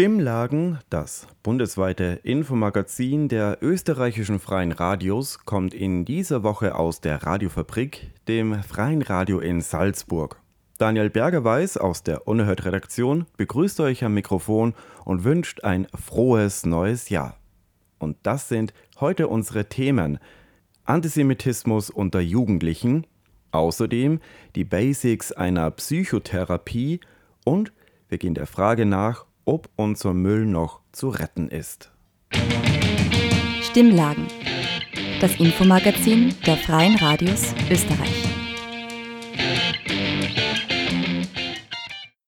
Stimmlagen, das bundesweite Infomagazin der österreichischen freien Radios, kommt in dieser Woche aus der Radiofabrik, dem Freien Radio in Salzburg. Daniel Bergerweis aus der Unerhört-Redaktion begrüßt euch am Mikrofon und wünscht ein frohes neues Jahr. Und das sind heute unsere Themen: Antisemitismus unter Jugendlichen, außerdem die Basics einer Psychotherapie und wir gehen der Frage nach, ob unser Müll noch zu retten ist. Stimmlagen. Das Infomagazin der Freien Radios Österreich.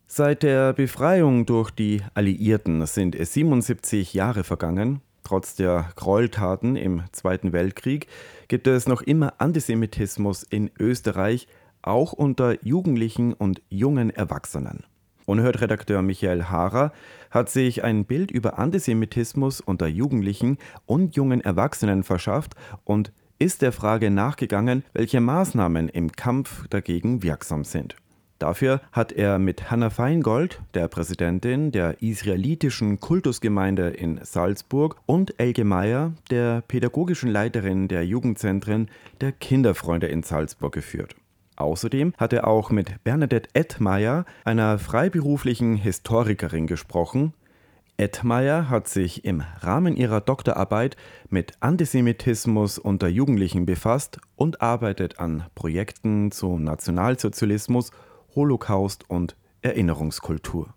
Seit der Befreiung durch die Alliierten sind 77 Jahre vergangen. Trotz der Gräueltaten im Zweiten Weltkrieg gibt es noch immer Antisemitismus in Österreich, auch unter Jugendlichen und jungen Erwachsenen. Unerhört-Redakteur Michael Haarer hat sich ein Bild über Antisemitismus unter Jugendlichen und jungen Erwachsenen verschafft und ist der Frage nachgegangen, welche Maßnahmen im Kampf dagegen wirksam sind. Dafür hat er mit Hanna Feingold, der Präsidentin der israelitischen Kultusgemeinde in Salzburg, und Elke Meyer, der pädagogischen Leiterin der Jugendzentren der Kinderfreunde in Salzburg geführt. Außerdem hat er auch mit Bernadette Edmeyer, einer freiberuflichen Historikerin, gesprochen. Edmeyer hat sich im Rahmen ihrer Doktorarbeit mit Antisemitismus unter Jugendlichen befasst und arbeitet an Projekten zu Nationalsozialismus, Holocaust und Erinnerungskultur.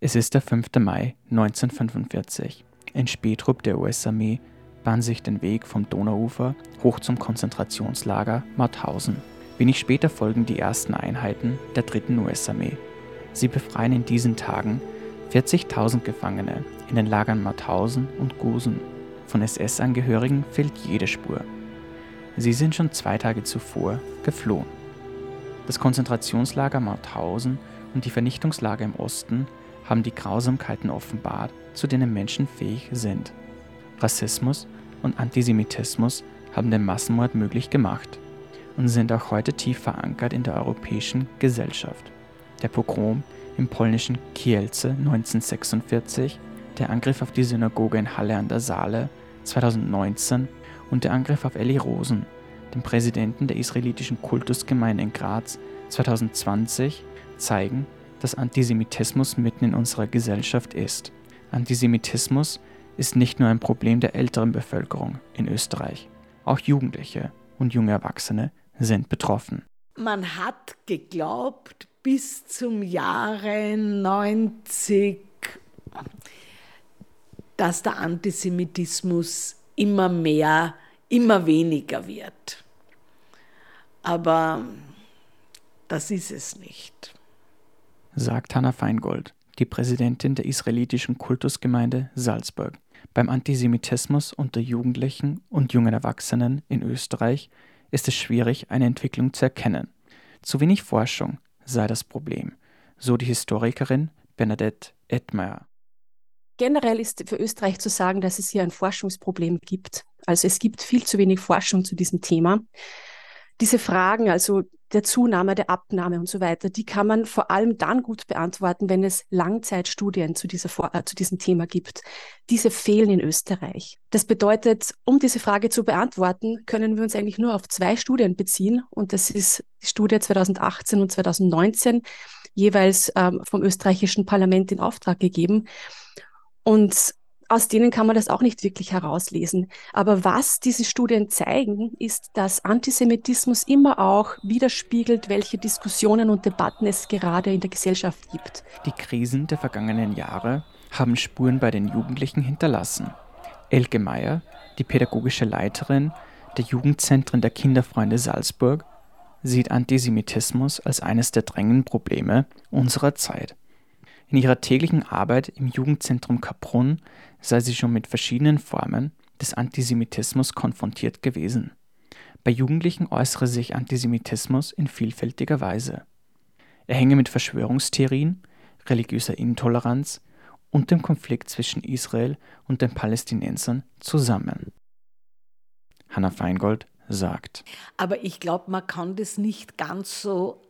Es ist der 5. Mai 1945. Ein Spätrupp der US-Armee bahnt sich den Weg vom Donauufer hoch zum Konzentrationslager Mauthausen. Wenig später folgen die ersten Einheiten der 3. US-Armee. Sie befreien in diesen Tagen 40.000 Gefangene in den Lagern Mauthausen und Gusen. Von SS-Angehörigen fehlt jede Spur. Sie sind schon zwei Tage zuvor geflohen. Das Konzentrationslager Mauthausen und die Vernichtungslager im Osten haben die Grausamkeiten offenbart, zu denen Menschen fähig sind. Rassismus und Antisemitismus haben den Massenmord möglich gemacht und sind auch heute tief verankert in der europäischen Gesellschaft. Der Pogrom im polnischen Kielce 1946, der Angriff auf die Synagoge in Halle an der Saale 2019 und der Angriff auf Elli Rosen, den Präsidenten der israelitischen Kultusgemeinde in Graz 2020, zeigen, dass Antisemitismus mitten in unserer Gesellschaft ist. Antisemitismus ist nicht nur ein Problem der älteren Bevölkerung in Österreich. Auch Jugendliche und junge Erwachsene sind betroffen. Man hat geglaubt, bis zum Jahre 90, dass der Antisemitismus immer mehr, immer weniger wird. Aber das ist es nicht. Sagt Hanna Feingold, die Präsidentin der israelitischen Kultusgemeinde Salzburg. Beim Antisemitismus unter Jugendlichen und jungen Erwachsenen in Österreich ist es schwierig, eine Entwicklung zu erkennen. Zu wenig Forschung sei das Problem, so die Historikerin Bernadette Edmeyer. Generell ist für Österreich zu sagen, dass es hier ein Forschungsproblem gibt. Also es gibt viel zu wenig Forschung zu diesem Thema diese Fragen, also der Zunahme, der Abnahme und so weiter, die kann man vor allem dann gut beantworten, wenn es Langzeitstudien zu, dieser, äh, zu diesem Thema gibt. Diese fehlen in Österreich. Das bedeutet, um diese Frage zu beantworten, können wir uns eigentlich nur auf zwei Studien beziehen. Und das ist die Studie 2018 und 2019, jeweils ähm, vom österreichischen Parlament in Auftrag gegeben. Und aus denen kann man das auch nicht wirklich herauslesen. Aber was diese Studien zeigen, ist, dass Antisemitismus immer auch widerspiegelt, welche Diskussionen und Debatten es gerade in der Gesellschaft gibt. Die Krisen der vergangenen Jahre haben Spuren bei den Jugendlichen hinterlassen. Elke Meyer, die pädagogische Leiterin der Jugendzentren der Kinderfreunde Salzburg, sieht Antisemitismus als eines der drängenden Probleme unserer Zeit. In ihrer täglichen Arbeit im Jugendzentrum Kaprun sei sie schon mit verschiedenen Formen des Antisemitismus konfrontiert gewesen. Bei Jugendlichen äußere sich Antisemitismus in vielfältiger Weise. Er hänge mit Verschwörungstheorien, religiöser Intoleranz und dem Konflikt zwischen Israel und den Palästinensern zusammen. Hanna Feingold sagt. Aber ich glaube, man kann das nicht ganz so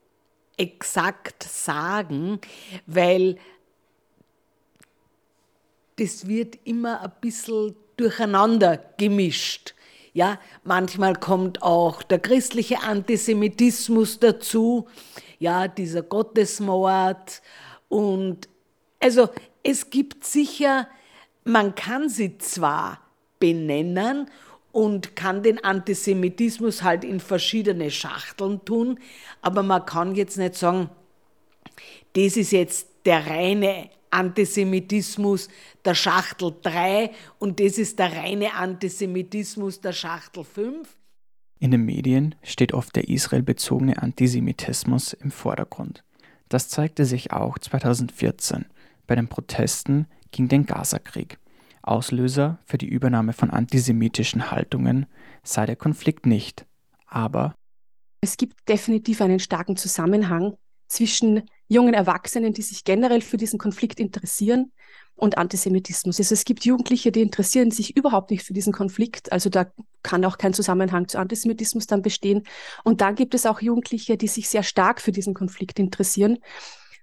exakt sagen, weil das wird immer ein bisschen durcheinander gemischt. Ja, manchmal kommt auch der christliche Antisemitismus dazu, ja, dieser Gottesmord und also es gibt sicher, man kann sie zwar benennen und kann den Antisemitismus halt in verschiedene Schachteln tun, aber man kann jetzt nicht sagen, das ist jetzt der reine Antisemitismus der Schachtel 3 und das ist der reine Antisemitismus der Schachtel 5. In den Medien steht oft der israelbezogene Antisemitismus im Vordergrund. Das zeigte sich auch 2014 bei den Protesten gegen den Gazakrieg. Auslöser für die Übernahme von antisemitischen Haltungen sei der Konflikt nicht, aber es gibt definitiv einen starken Zusammenhang zwischen jungen Erwachsenen, die sich generell für diesen Konflikt interessieren und Antisemitismus. Also es gibt Jugendliche, die interessieren sich überhaupt nicht für diesen Konflikt. Also da kann auch kein Zusammenhang zu Antisemitismus dann bestehen. Und dann gibt es auch Jugendliche, die sich sehr stark für diesen Konflikt interessieren.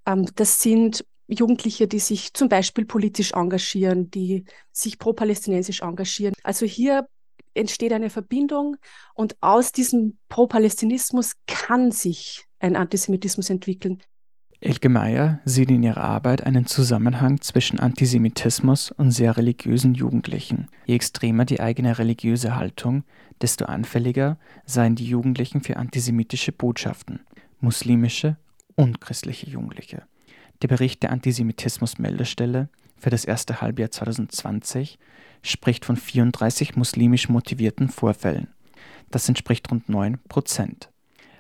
Ähm, das sind Jugendliche, die sich zum Beispiel politisch engagieren, die sich pro-palästinensisch engagieren. Also hier entsteht eine Verbindung und aus diesem Pro-Palästinismus kann sich ein Antisemitismus entwickeln. Elke Meyer sieht in ihrer Arbeit einen Zusammenhang zwischen Antisemitismus und sehr religiösen Jugendlichen. Je extremer die eigene religiöse Haltung, desto anfälliger seien die Jugendlichen für antisemitische Botschaften, muslimische und christliche Jugendliche. Der Bericht der Antisemitismus-Meldestelle für das erste Halbjahr 2020 spricht von 34 muslimisch motivierten Vorfällen. Das entspricht rund 9 Prozent.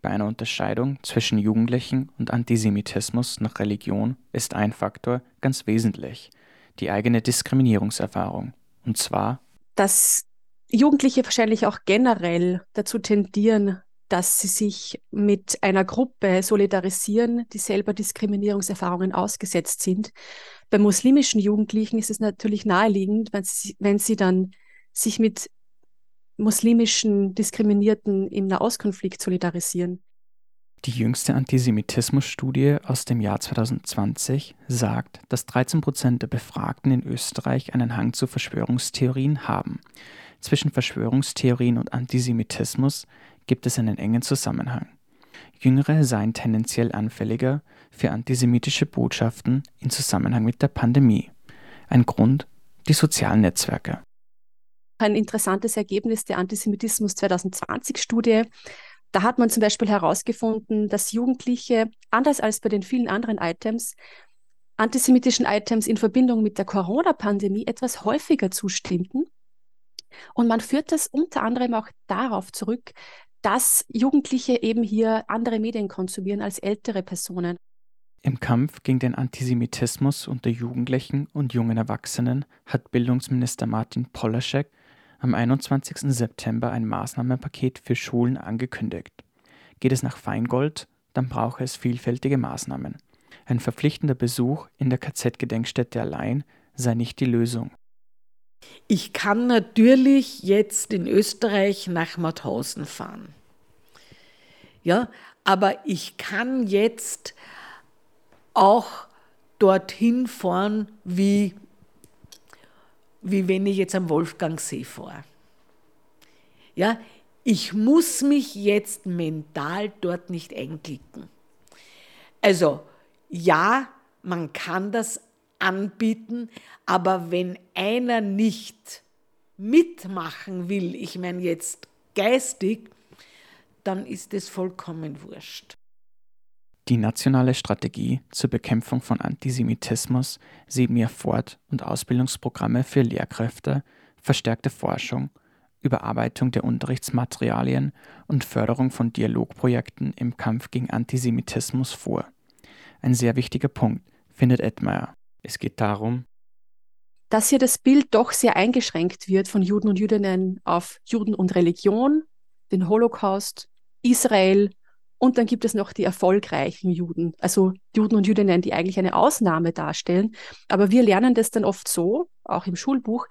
Bei einer Unterscheidung zwischen Jugendlichen und Antisemitismus nach Religion ist ein Faktor ganz wesentlich, die eigene Diskriminierungserfahrung. Und zwar, dass Jugendliche wahrscheinlich auch generell dazu tendieren, dass sie sich mit einer Gruppe solidarisieren, die selber Diskriminierungserfahrungen ausgesetzt sind. Bei muslimischen Jugendlichen ist es natürlich naheliegend, wenn sie, wenn sie dann sich mit muslimischen Diskriminierten im Nahostkonflikt solidarisieren. Die jüngste Antisemitismusstudie aus dem Jahr 2020 sagt, dass 13 Prozent der Befragten in Österreich einen Hang zu Verschwörungstheorien haben. Zwischen Verschwörungstheorien und Antisemitismus gibt es einen engen Zusammenhang. Jüngere seien tendenziell anfälliger für antisemitische Botschaften in Zusammenhang mit der Pandemie. Ein Grund die sozialen Netzwerke ein interessantes Ergebnis der Antisemitismus 2020-Studie. Da hat man zum Beispiel herausgefunden, dass Jugendliche, anders als bei den vielen anderen Items, antisemitischen Items in Verbindung mit der Corona-Pandemie etwas häufiger zustimmten. Und man führt das unter anderem auch darauf zurück, dass Jugendliche eben hier andere Medien konsumieren als ältere Personen. Im Kampf gegen den Antisemitismus unter Jugendlichen und jungen Erwachsenen hat Bildungsminister Martin Polaschek am 21. September ein Maßnahmenpaket für Schulen angekündigt. Geht es nach Feingold, dann brauche es vielfältige Maßnahmen. Ein verpflichtender Besuch in der KZ-Gedenkstätte allein sei nicht die Lösung. Ich kann natürlich jetzt in Österreich nach Mauthausen fahren. Ja, aber ich kann jetzt auch dorthin fahren, wie wie wenn ich jetzt am Wolfgangsee fahre. Ja, ich muss mich jetzt mental dort nicht einklicken. Also ja, man kann das anbieten, aber wenn einer nicht mitmachen will, ich meine jetzt geistig, dann ist es vollkommen wurscht. Die nationale Strategie zur Bekämpfung von Antisemitismus sieht mehr Fort- und Ausbildungsprogramme für Lehrkräfte, verstärkte Forschung, Überarbeitung der Unterrichtsmaterialien und Förderung von Dialogprojekten im Kampf gegen Antisemitismus vor. Ein sehr wichtiger Punkt, findet Edmeier. Es geht darum, dass hier das Bild doch sehr eingeschränkt wird von Juden und Jüdinnen auf Juden und Religion, den Holocaust, Israel und dann gibt es noch die erfolgreichen Juden, also Juden und Jüdinnen, die eigentlich eine Ausnahme darstellen. Aber wir lernen das dann oft so, auch im Schulbuch,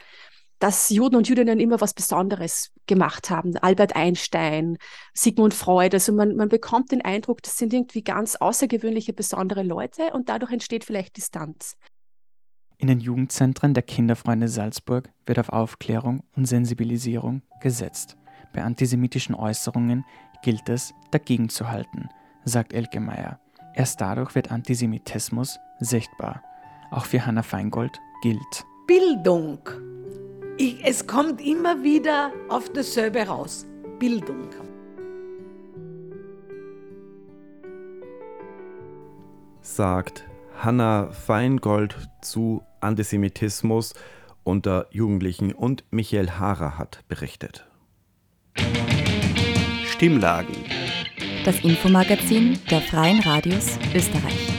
dass Juden und Jüdinnen immer was Besonderes gemacht haben. Albert Einstein, Sigmund Freud. Also man, man bekommt den Eindruck, das sind irgendwie ganz außergewöhnliche, besondere Leute und dadurch entsteht vielleicht Distanz. In den Jugendzentren der Kinderfreunde Salzburg wird auf Aufklärung und Sensibilisierung gesetzt. Bei antisemitischen Äußerungen gilt es, dagegen zu halten, sagt Elke Meyer. Erst dadurch wird Antisemitismus sichtbar. Auch für Hanna Feingold gilt. Bildung ich, es kommt immer wieder auf dasselbe raus. Bildung. Sagt Hanna Feingold zu Antisemitismus unter Jugendlichen und Michael Haarer hat berichtet. Stimmlagen. Das Infomagazin der Freien Radios Österreich.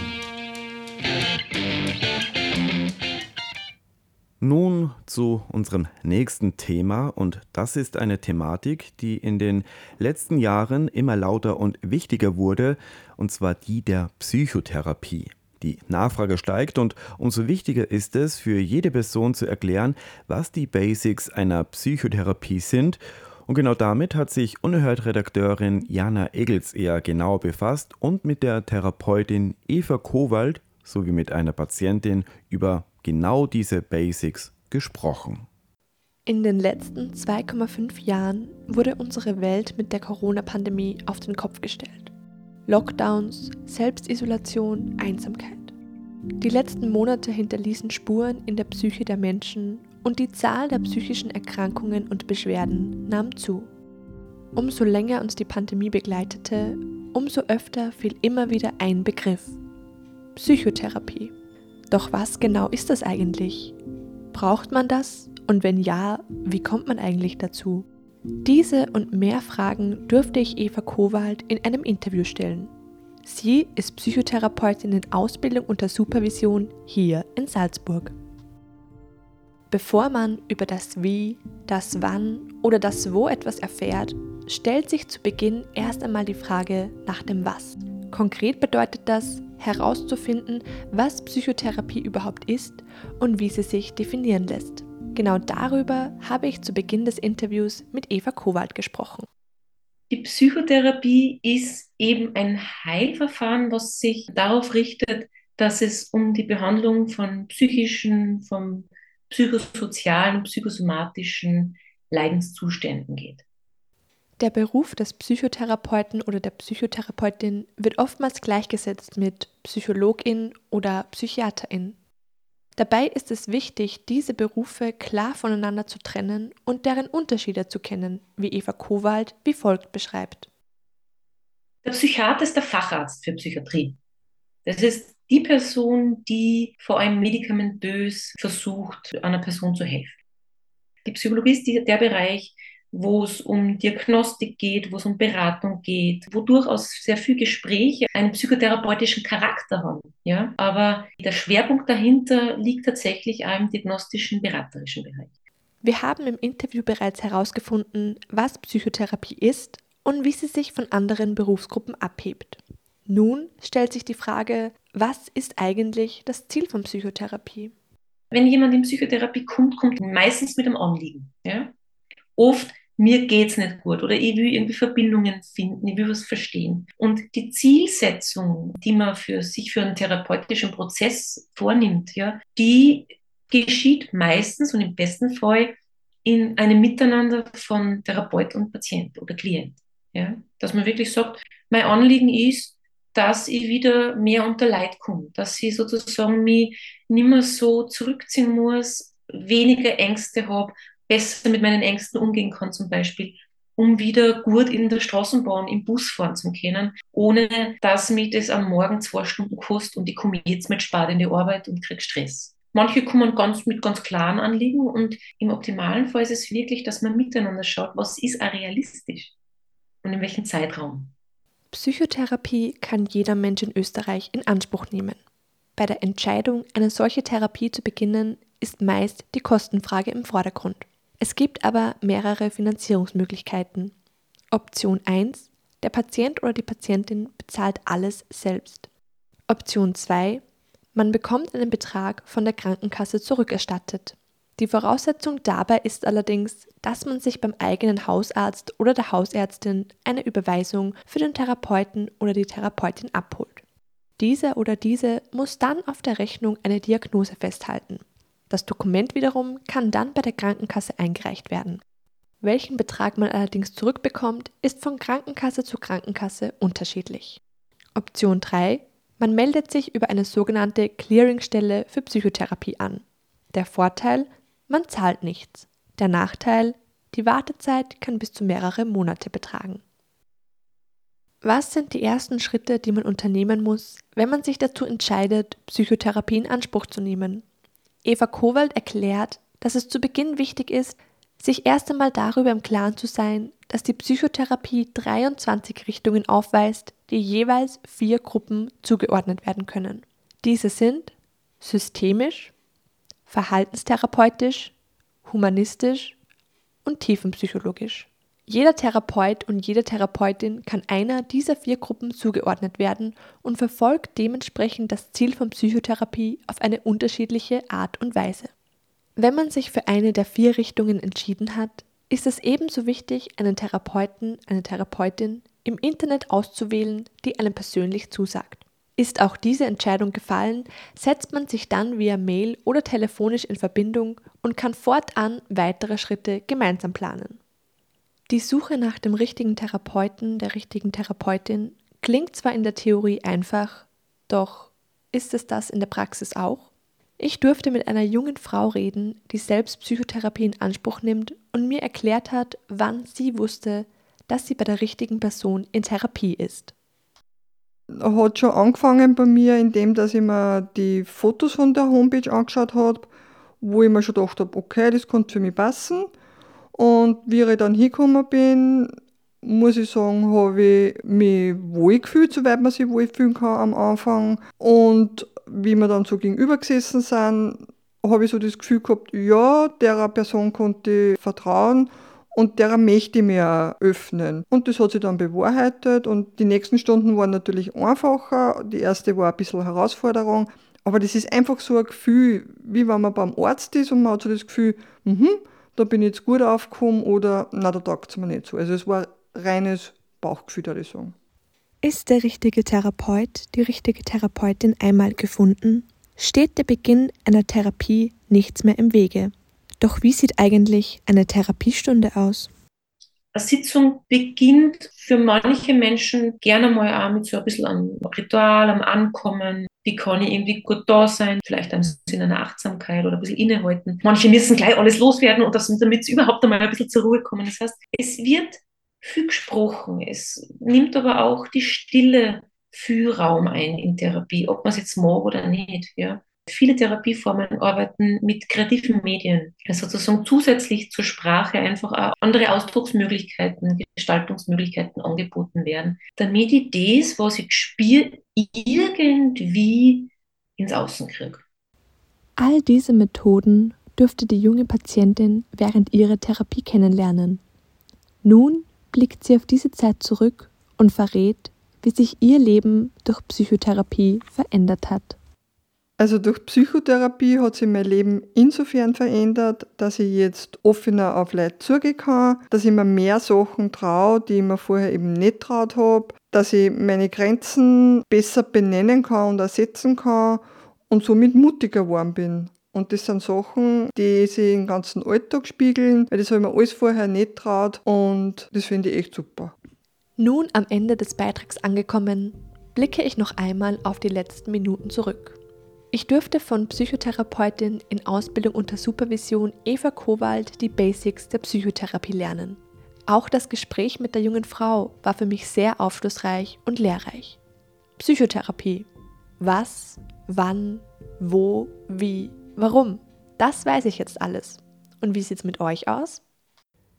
Nun zu unserem nächsten Thema und das ist eine Thematik, die in den letzten Jahren immer lauter und wichtiger wurde, und zwar die der Psychotherapie. Die Nachfrage steigt und umso wichtiger ist es für jede Person zu erklären, was die Basics einer Psychotherapie sind. Und genau damit hat sich Unerhört-Redakteurin Jana Egels eher genau befasst und mit der Therapeutin Eva Kowald sowie mit einer Patientin über genau diese Basics gesprochen. In den letzten 2,5 Jahren wurde unsere Welt mit der Corona-Pandemie auf den Kopf gestellt. Lockdowns, Selbstisolation, Einsamkeit. Die letzten Monate hinterließen Spuren in der Psyche der Menschen und die Zahl der psychischen Erkrankungen und Beschwerden nahm zu. Umso länger uns die Pandemie begleitete, umso öfter fiel immer wieder ein Begriff. Psychotherapie. Doch was genau ist das eigentlich? Braucht man das? Und wenn ja, wie kommt man eigentlich dazu? Diese und mehr Fragen durfte ich Eva Kowald in einem Interview stellen. Sie ist Psychotherapeutin in Ausbildung unter Supervision hier in Salzburg. Bevor man über das Wie, das Wann oder das Wo etwas erfährt, stellt sich zu Beginn erst einmal die Frage nach dem Was. Konkret bedeutet das, herauszufinden, was Psychotherapie überhaupt ist und wie sie sich definieren lässt. Genau darüber habe ich zu Beginn des Interviews mit Eva Kowald gesprochen. Die Psychotherapie ist eben ein Heilverfahren, was sich darauf richtet, dass es um die Behandlung von psychischen, von psychosozialen, psychosomatischen Leidenszuständen geht. Der Beruf des Psychotherapeuten oder der Psychotherapeutin wird oftmals gleichgesetzt mit Psychologin oder Psychiaterin. Dabei ist es wichtig, diese Berufe klar voneinander zu trennen und deren Unterschiede zu kennen, wie Eva Kowald wie folgt beschreibt. Der Psychiater ist der Facharzt für Psychiatrie. Das ist die Person, die vor allem medikamentös versucht, einer Person zu helfen. Die Psychologie ist der Bereich, wo es um Diagnostik geht, wo es um Beratung geht, wo durchaus sehr viel Gespräche einen psychotherapeutischen Charakter haben. Ja? Aber der Schwerpunkt dahinter liegt tatsächlich im diagnostischen, beraterischen Bereich. Wir haben im Interview bereits herausgefunden, was Psychotherapie ist und wie sie sich von anderen Berufsgruppen abhebt. Nun stellt sich die Frage, was ist eigentlich das Ziel von Psychotherapie? Wenn jemand in Psychotherapie kommt, kommt meistens mit einem Anliegen. Ja? Oft mir geht's nicht gut oder ich will irgendwie Verbindungen finden, ich will was verstehen. Und die Zielsetzung, die man für sich für einen therapeutischen Prozess vornimmt, ja, die geschieht meistens und im besten Fall in einem Miteinander von Therapeut und Patient oder Klient. Ja, dass man wirklich sagt, mein Anliegen ist, dass ich wieder mehr unter Leid komme, dass ich sozusagen mich nicht mehr so zurückziehen muss, weniger Ängste habe besser mit meinen Ängsten umgehen kann, zum Beispiel, um wieder gut in der Straßenbahn, im Bus fahren zu können, ohne dass mich das am Morgen zwei Stunden kostet und ich komme jetzt mit Spart in die Arbeit und kriege Stress. Manche kommen ganz mit ganz klaren Anliegen und im optimalen Fall ist es wirklich, dass man miteinander schaut, was ist realistisch und in welchem Zeitraum. Psychotherapie kann jeder Mensch in Österreich in Anspruch nehmen. Bei der Entscheidung, eine solche Therapie zu beginnen, ist meist die Kostenfrage im Vordergrund. Es gibt aber mehrere Finanzierungsmöglichkeiten. Option 1. Der Patient oder die Patientin bezahlt alles selbst. Option 2. Man bekommt einen Betrag von der Krankenkasse zurückerstattet. Die Voraussetzung dabei ist allerdings, dass man sich beim eigenen Hausarzt oder der Hausärztin eine Überweisung für den Therapeuten oder die Therapeutin abholt. Dieser oder diese muss dann auf der Rechnung eine Diagnose festhalten. Das Dokument wiederum kann dann bei der Krankenkasse eingereicht werden. Welchen Betrag man allerdings zurückbekommt, ist von Krankenkasse zu Krankenkasse unterschiedlich. Option 3. Man meldet sich über eine sogenannte Clearingstelle für Psychotherapie an. Der Vorteil, man zahlt nichts. Der Nachteil, die Wartezeit kann bis zu mehrere Monate betragen. Was sind die ersten Schritte, die man unternehmen muss, wenn man sich dazu entscheidet, Psychotherapie in Anspruch zu nehmen? Eva Kowald erklärt, dass es zu Beginn wichtig ist, sich erst einmal darüber im Klaren zu sein, dass die Psychotherapie 23 Richtungen aufweist, die jeweils vier Gruppen zugeordnet werden können. Diese sind systemisch, verhaltenstherapeutisch, humanistisch und tiefenpsychologisch. Jeder Therapeut und jede Therapeutin kann einer dieser vier Gruppen zugeordnet werden und verfolgt dementsprechend das Ziel von Psychotherapie auf eine unterschiedliche Art und Weise. Wenn man sich für eine der vier Richtungen entschieden hat, ist es ebenso wichtig, einen Therapeuten, eine Therapeutin im Internet auszuwählen, die einem persönlich zusagt. Ist auch diese Entscheidung gefallen, setzt man sich dann via Mail oder telefonisch in Verbindung und kann fortan weitere Schritte gemeinsam planen. Die Suche nach dem richtigen Therapeuten, der richtigen Therapeutin klingt zwar in der Theorie einfach, doch ist es das in der Praxis auch? Ich durfte mit einer jungen Frau reden, die selbst Psychotherapie in Anspruch nimmt und mir erklärt hat, wann sie wusste, dass sie bei der richtigen Person in Therapie ist. Hat schon angefangen bei mir, indem dass ich mir die Fotos von der Homepage angeschaut habe, wo ich mir schon gedacht habe, okay, das könnte für mich passen. Und wie ich dann hingekommen bin, muss ich sagen, habe ich mich wohl gefühlt, soweit man sich wohlfühlen kann am Anfang. Und wie wir dann so gegenüber gesessen sind, habe ich so das Gefühl gehabt, ja, der Person konnte ich vertrauen und der möchte ich mir öffnen. Und das hat sich dann bewahrheitet und die nächsten Stunden waren natürlich einfacher. Die erste war ein bisschen Herausforderung, aber das ist einfach so ein Gefühl, wie wenn man beim Arzt ist und man hat so das Gefühl, mhm, da bin ich jetzt gut aufgekommen oder na, da taugt es mir nicht so. Also es war reines Bauchgefühl, würde ich sagen. Ist der richtige Therapeut, die richtige Therapeutin einmal gefunden, steht der Beginn einer Therapie nichts mehr im Wege. Doch wie sieht eigentlich eine Therapiestunde aus? Eine Sitzung beginnt für manche Menschen gerne mal auch mit so ein bisschen am Ritual, am Ankommen. Wie kann ich irgendwie gut da sein? Vielleicht ein bisschen einer Achtsamkeit oder ein bisschen innehalten. Manche müssen gleich alles loswerden und das, damit es überhaupt einmal ein bisschen zur Ruhe kommen. Das heißt, es wird viel gesprochen. Es nimmt aber auch die Stille viel Raum ein in Therapie, ob man es jetzt mag oder nicht. Ja. Viele Therapieformen arbeiten mit kreativen Medien, also sozusagen zusätzlich zur Sprache einfach auch andere Ausdrucksmöglichkeiten, Gestaltungsmöglichkeiten angeboten werden, damit ich das, was ich spüre, irgendwie ins Außen kriege. All diese Methoden dürfte die junge Patientin während ihrer Therapie kennenlernen. Nun blickt sie auf diese Zeit zurück und verrät, wie sich ihr Leben durch Psychotherapie verändert hat. Also durch Psychotherapie hat sich mein Leben insofern verändert, dass ich jetzt offener auf Leute zugehen kann, dass ich mir mehr Sachen traue, die ich mir vorher eben nicht traut habe, dass ich meine Grenzen besser benennen kann und ersetzen kann und somit mutiger geworden bin. Und das sind Sachen, die sich im ganzen Alltag spiegeln, weil das habe ich mir alles vorher nicht traut und das finde ich echt super. Nun am Ende des Beitrags angekommen, blicke ich noch einmal auf die letzten Minuten zurück. Ich durfte von Psychotherapeutin in Ausbildung unter Supervision Eva Kowald die Basics der Psychotherapie lernen. Auch das Gespräch mit der jungen Frau war für mich sehr aufschlussreich und lehrreich. Psychotherapie. Was, wann, wo, wie Warum? Das weiß ich jetzt alles. Und wie sieht es mit euch aus?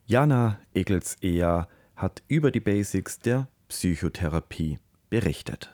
Jana Egels-Eher hat über die Basics der Psychotherapie berichtet.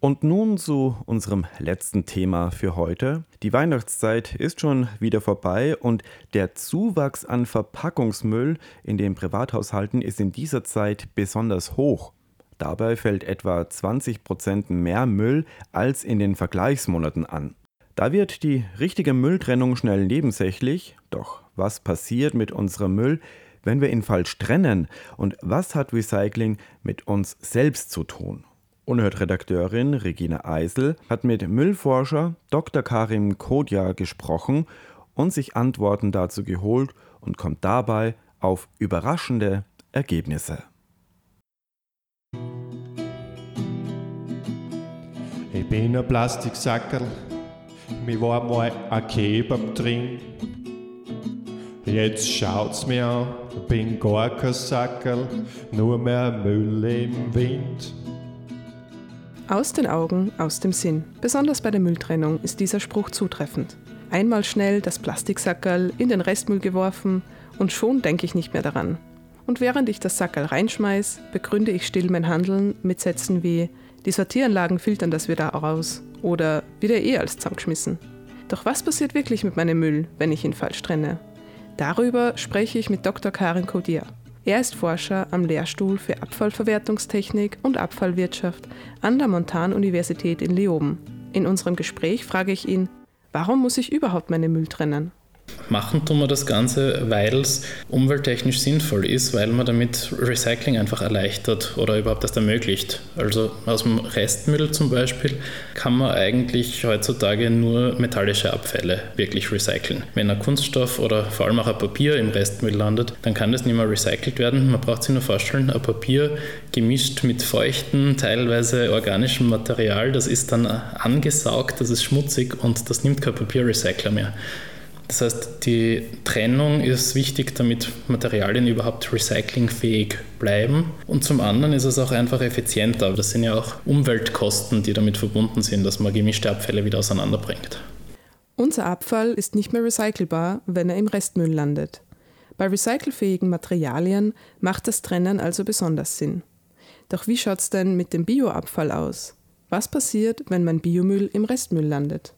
Und nun zu unserem letzten Thema für heute. Die Weihnachtszeit ist schon wieder vorbei und der Zuwachs an Verpackungsmüll in den Privathaushalten ist in dieser Zeit besonders hoch. Dabei fällt etwa 20 Prozent mehr Müll als in den Vergleichsmonaten an. Da wird die richtige Mülltrennung schnell nebensächlich. Doch was passiert mit unserem Müll, wenn wir ihn falsch trennen? Und was hat Recycling mit uns selbst zu tun? Unerhört-Redakteurin Regina Eisel hat mit Müllforscher Dr. Karim Kodja gesprochen und sich Antworten dazu geholt und kommt dabei auf überraschende Ergebnisse. Ich bin ein Plastiksackerl, mir war mal ein Kebab drin. Jetzt schaut's mir an, bin gar kein Sackerl, nur mehr Müll im Wind. Aus den Augen, aus dem Sinn. Besonders bei der Mülltrennung ist dieser Spruch zutreffend. Einmal schnell das Plastiksackerl in den Restmüll geworfen und schon denke ich nicht mehr daran. Und während ich das Sackerl reinschmeiß, begründe ich still mein Handeln mit Sätzen wie die Sortieranlagen filtern das wieder raus oder wieder eh als zusammengeschmissen. Doch was passiert wirklich mit meinem Müll, wenn ich ihn falsch trenne? Darüber spreche ich mit Dr. Karin Kodier. Er ist Forscher am Lehrstuhl für Abfallverwertungstechnik und Abfallwirtschaft an der Montan-Universität in Leoben. In unserem Gespräch frage ich ihn, warum muss ich überhaupt meinen Müll trennen? Machen tun wir das Ganze, weil es umwelttechnisch sinnvoll ist, weil man damit Recycling einfach erleichtert oder überhaupt erst ermöglicht. Also aus dem Restmüll zum Beispiel kann man eigentlich heutzutage nur metallische Abfälle wirklich recyceln. Wenn ein Kunststoff oder vor allem auch ein Papier im Restmüll landet, dann kann das nicht mehr recycelt werden. Man braucht sich nur vorstellen, ein Papier gemischt mit feuchtem, teilweise organischem Material, das ist dann angesaugt, das ist schmutzig und das nimmt kein Papierrecycler mehr. Das heißt, die Trennung ist wichtig, damit Materialien überhaupt recyclingfähig bleiben. Und zum anderen ist es auch einfach effizienter. Das sind ja auch Umweltkosten, die damit verbunden sind, dass man gemischte Abfälle wieder auseinanderbringt. Unser Abfall ist nicht mehr recycelbar, wenn er im Restmüll landet. Bei recycelfähigen Materialien macht das Trennen also besonders Sinn. Doch wie schaut es denn mit dem Bioabfall aus? Was passiert, wenn mein Biomüll im Restmüll landet?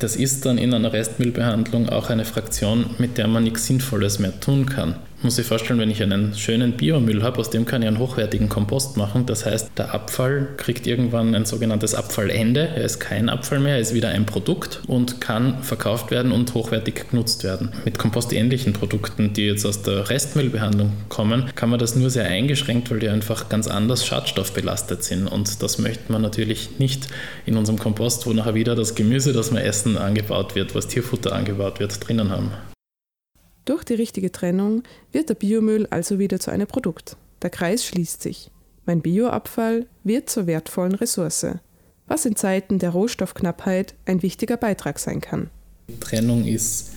Das ist dann in einer Restmüllbehandlung auch eine Fraktion, mit der man nichts Sinnvolles mehr tun kann muss sich vorstellen, wenn ich einen schönen Biomüll habe, aus dem kann ich einen hochwertigen Kompost machen. Das heißt, der Abfall kriegt irgendwann ein sogenanntes Abfallende. Er ist kein Abfall mehr, er ist wieder ein Produkt und kann verkauft werden und hochwertig genutzt werden. Mit kompostähnlichen Produkten, die jetzt aus der Restmüllbehandlung kommen, kann man das nur sehr eingeschränkt, weil die einfach ganz anders schadstoffbelastet sind. Und das möchte man natürlich nicht in unserem Kompost, wo nachher wieder das Gemüse, das wir essen, angebaut wird, was Tierfutter angebaut wird, drinnen haben. Durch die richtige Trennung wird der Biomüll also wieder zu einem Produkt. Der Kreis schließt sich. Mein Bioabfall wird zur wertvollen Ressource, was in Zeiten der Rohstoffknappheit ein wichtiger Beitrag sein kann. Trennung ist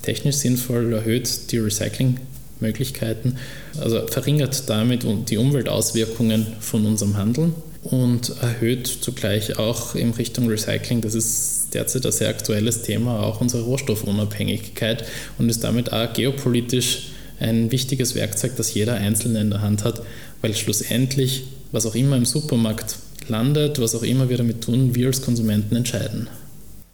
technisch sinnvoll, erhöht die Recyclingmöglichkeiten, also verringert damit die Umweltauswirkungen von unserem Handeln und erhöht zugleich auch in Richtung Recycling, das ist derzeit ein sehr aktuelles Thema, auch unsere Rohstoffunabhängigkeit und ist damit auch geopolitisch ein wichtiges Werkzeug, das jeder Einzelne in der Hand hat, weil schlussendlich, was auch immer im Supermarkt landet, was auch immer wir damit tun, wir als Konsumenten entscheiden.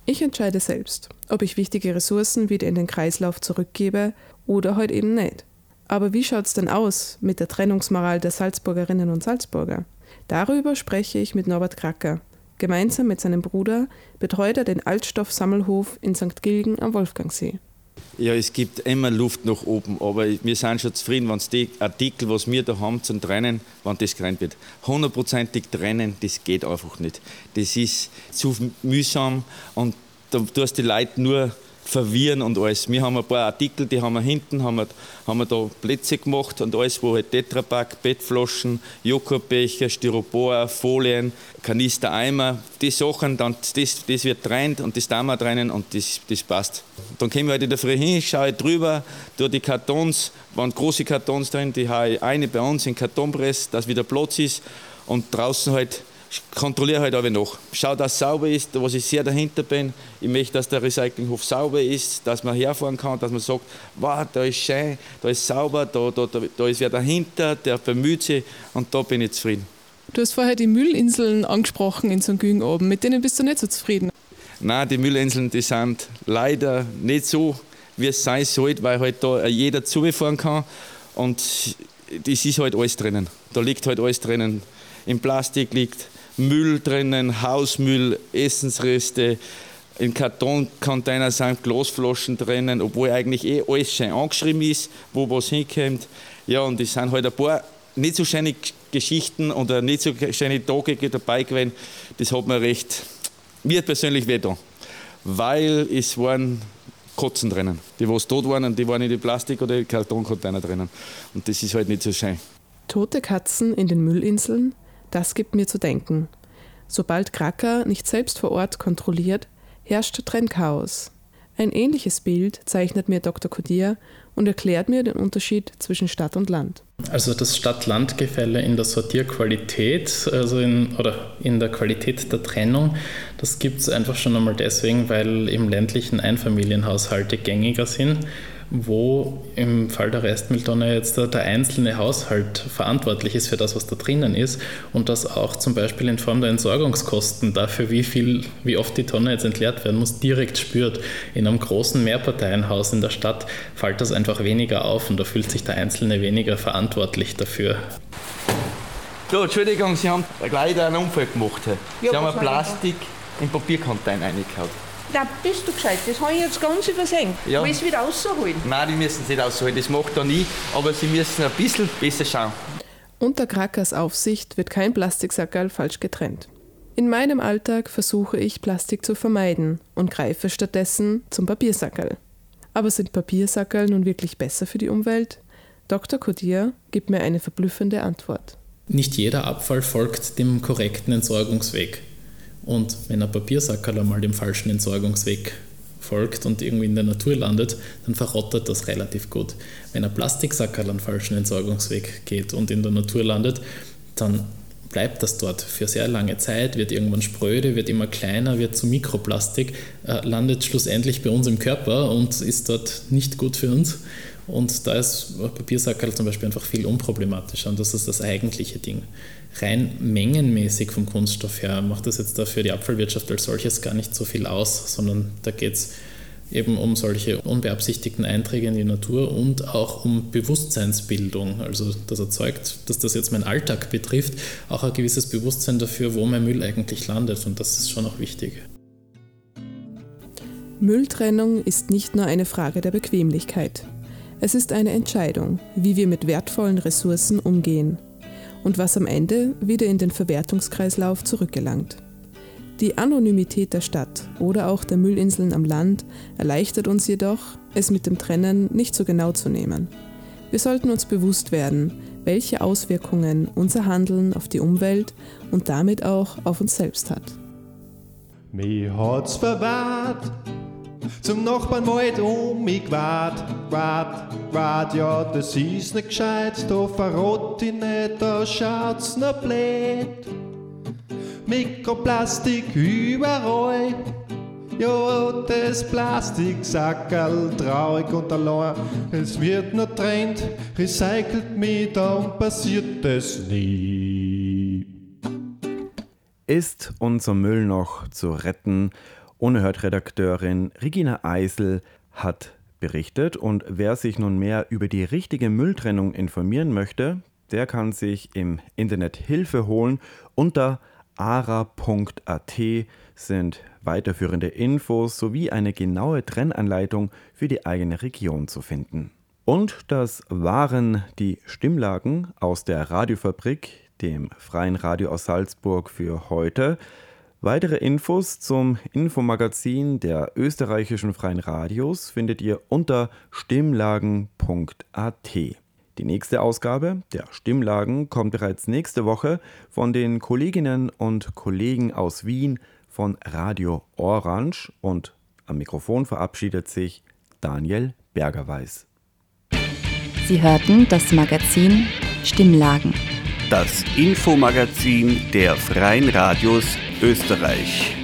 Ich entscheide selbst, ob ich wichtige Ressourcen wieder in den Kreislauf zurückgebe oder heute halt eben nicht. Aber wie schaut es denn aus mit der Trennungsmoral der Salzburgerinnen und Salzburger? Darüber spreche ich mit Norbert Kracker. Gemeinsam mit seinem Bruder betreut er den Altstoffsammelhof in St. Gilgen am Wolfgangsee. Ja, es gibt immer Luft nach oben, aber wir sind schon zufrieden, wenn die Artikel, was wir da haben zum Trennen, wenn das getrennt wird. Hundertprozentig trennen, das geht einfach nicht. Das ist zu mühsam und da tust die Leute nur verwirren und alles. Wir haben ein paar Artikel, die haben wir hinten, haben wir, haben wir da Plätze gemacht und alles, wo halt Tetrapack, Bettflaschen, Joghurtbecher, Styropor, Folien, Kanister, Eimer, die Sachen, dann, das, das wird trennt und das tun wir trennen und das, das passt. Dann kommen wir halt in der Früh hin, schaue ich drüber, durch die Kartons, waren große Kartons drin, die habe ich eine bei uns in Kartonpress, dass wieder Platz ist und draußen halt kontrolliere halt aber noch. Schau, dass es sauber ist, was ich sehr dahinter bin. Ich möchte, dass der Recyclinghof sauber ist, dass man herfahren kann, dass man sagt, wow, da ist schön, da ist sauber, da, da, da, da ist wer dahinter, der bemüht sich und da bin ich zufrieden. Du hast vorher die Müllinseln angesprochen in St. Gügen oben. Mit denen bist du nicht so zufrieden? Nein, die Müllinseln, die sind leider nicht so, wie es sein sollte, weil halt da jeder zufahren kann und das ist halt alles drinnen. Da liegt halt alles drinnen. Im Plastik liegt Müll drinnen, Hausmüll, Essensreste, in Kartoncontainer sind Glasflaschen drinnen, obwohl eigentlich eh alles schön angeschrieben ist, wo was hinkommt. Ja, und es sind halt ein paar nicht so schöne Geschichten oder nicht so schöne Tage dabei gewesen. Das hat mir recht, mir persönlich weh Weil es waren Kotzen drinnen. Die, was tot waren, und die waren in die Plastik- oder Kartoncontainer drinnen. Und das ist halt nicht so schön. Tote Katzen in den Müllinseln, das gibt mir zu denken. Sobald Kracker nicht selbst vor Ort kontrolliert, herrscht Trennchaos. Ein ähnliches Bild zeichnet mir Dr. Kodir und erklärt mir den Unterschied zwischen Stadt und Land. Also das Stadt-Land-Gefälle in der Sortierqualität, also in, oder in der Qualität der Trennung, das gibt es einfach schon einmal deswegen, weil im ländlichen Einfamilienhaushalte gängiger sind wo im Fall der Restmülltonne jetzt der, einzelne Haushalt verantwortlich ist für das, was da drinnen ist und das auch zum Beispiel in Form der Entsorgungskosten dafür, wie viel, wie oft die Tonne jetzt entleert werden muss, direkt spürt. In einem großen Mehrparteienhaus in der Stadt fällt das einfach weniger auf und da fühlt sich der Einzelne weniger verantwortlich dafür. So, Entschuldigung, Sie haben leider einen Unfall gemacht. Sie ja, haben ein Plastik in Papiercontainer reingehauen. Da bist du gescheit. Das habe ich jetzt ganz übersehen. Ja. Es wieder rausholen? Nein, die müssen es nicht rausholen. Das macht er nie. Aber sie müssen ein bisschen besser schauen. Unter Krakers Aufsicht wird kein Plastiksackerl falsch getrennt. In meinem Alltag versuche ich, Plastik zu vermeiden und greife stattdessen zum Papiersackerl. Aber sind Papiersackerl nun wirklich besser für die Umwelt? Dr. Kodir gibt mir eine verblüffende Antwort. Nicht jeder Abfall folgt dem korrekten Entsorgungsweg. Und wenn ein Papiersackerl einmal dem falschen Entsorgungsweg folgt und irgendwie in der Natur landet, dann verrottet das relativ gut. Wenn ein Plastiksackerl einen falschen Entsorgungsweg geht und in der Natur landet, dann bleibt das dort für sehr lange Zeit, wird irgendwann spröde, wird immer kleiner, wird zu Mikroplastik, äh, landet schlussendlich bei uns im Körper und ist dort nicht gut für uns. Und da ist Papiersackerl zum Beispiel einfach viel unproblematischer und das ist das eigentliche Ding rein mengenmäßig vom Kunststoff her macht das jetzt dafür die Abfallwirtschaft als solches gar nicht so viel aus, sondern da geht es eben um solche unbeabsichtigten Einträge in die Natur und auch um Bewusstseinsbildung. Also das erzeugt, dass das jetzt meinen Alltag betrifft, auch ein gewisses Bewusstsein dafür, wo mein Müll eigentlich landet und das ist schon auch wichtig. Mülltrennung ist nicht nur eine Frage der Bequemlichkeit. Es ist eine Entscheidung, wie wir mit wertvollen Ressourcen umgehen und was am Ende wieder in den Verwertungskreislauf zurückgelangt. Die Anonymität der Stadt oder auch der Müllinseln am Land erleichtert uns jedoch, es mit dem Trennen nicht so genau zu nehmen. Wir sollten uns bewusst werden, welche Auswirkungen unser Handeln auf die Umwelt und damit auch auf uns selbst hat. Mir hat's verwahrt, zum Nachbarn weit um mich wart, wart, wart, ja, das ist nicht gescheit, da verrot ich nicht, da schaut's noch blöd. Mikroplastik überall, ja, das Plastiksackerl traurig und allein. Es wird nur trennt, recycelt mich, dann passiert es nie. Ist unser Müll noch zu retten? Unerhört-Redakteurin Regina Eisel hat berichtet und wer sich nun mehr über die richtige Mülltrennung informieren möchte, der kann sich im Internet Hilfe holen. Unter ara.at sind weiterführende Infos sowie eine genaue Trennanleitung für die eigene Region zu finden. Und das waren die Stimmlagen aus der Radiofabrik, dem freien Radio aus Salzburg für heute. Weitere Infos zum Infomagazin der österreichischen Freien Radios findet ihr unter stimmlagen.at. Die nächste Ausgabe der Stimmlagen kommt bereits nächste Woche von den Kolleginnen und Kollegen aus Wien von Radio Orange und am Mikrofon verabschiedet sich Daniel Bergerweis. Sie hörten das Magazin Stimmlagen Das Infomagazin der Freien Radios Österreich.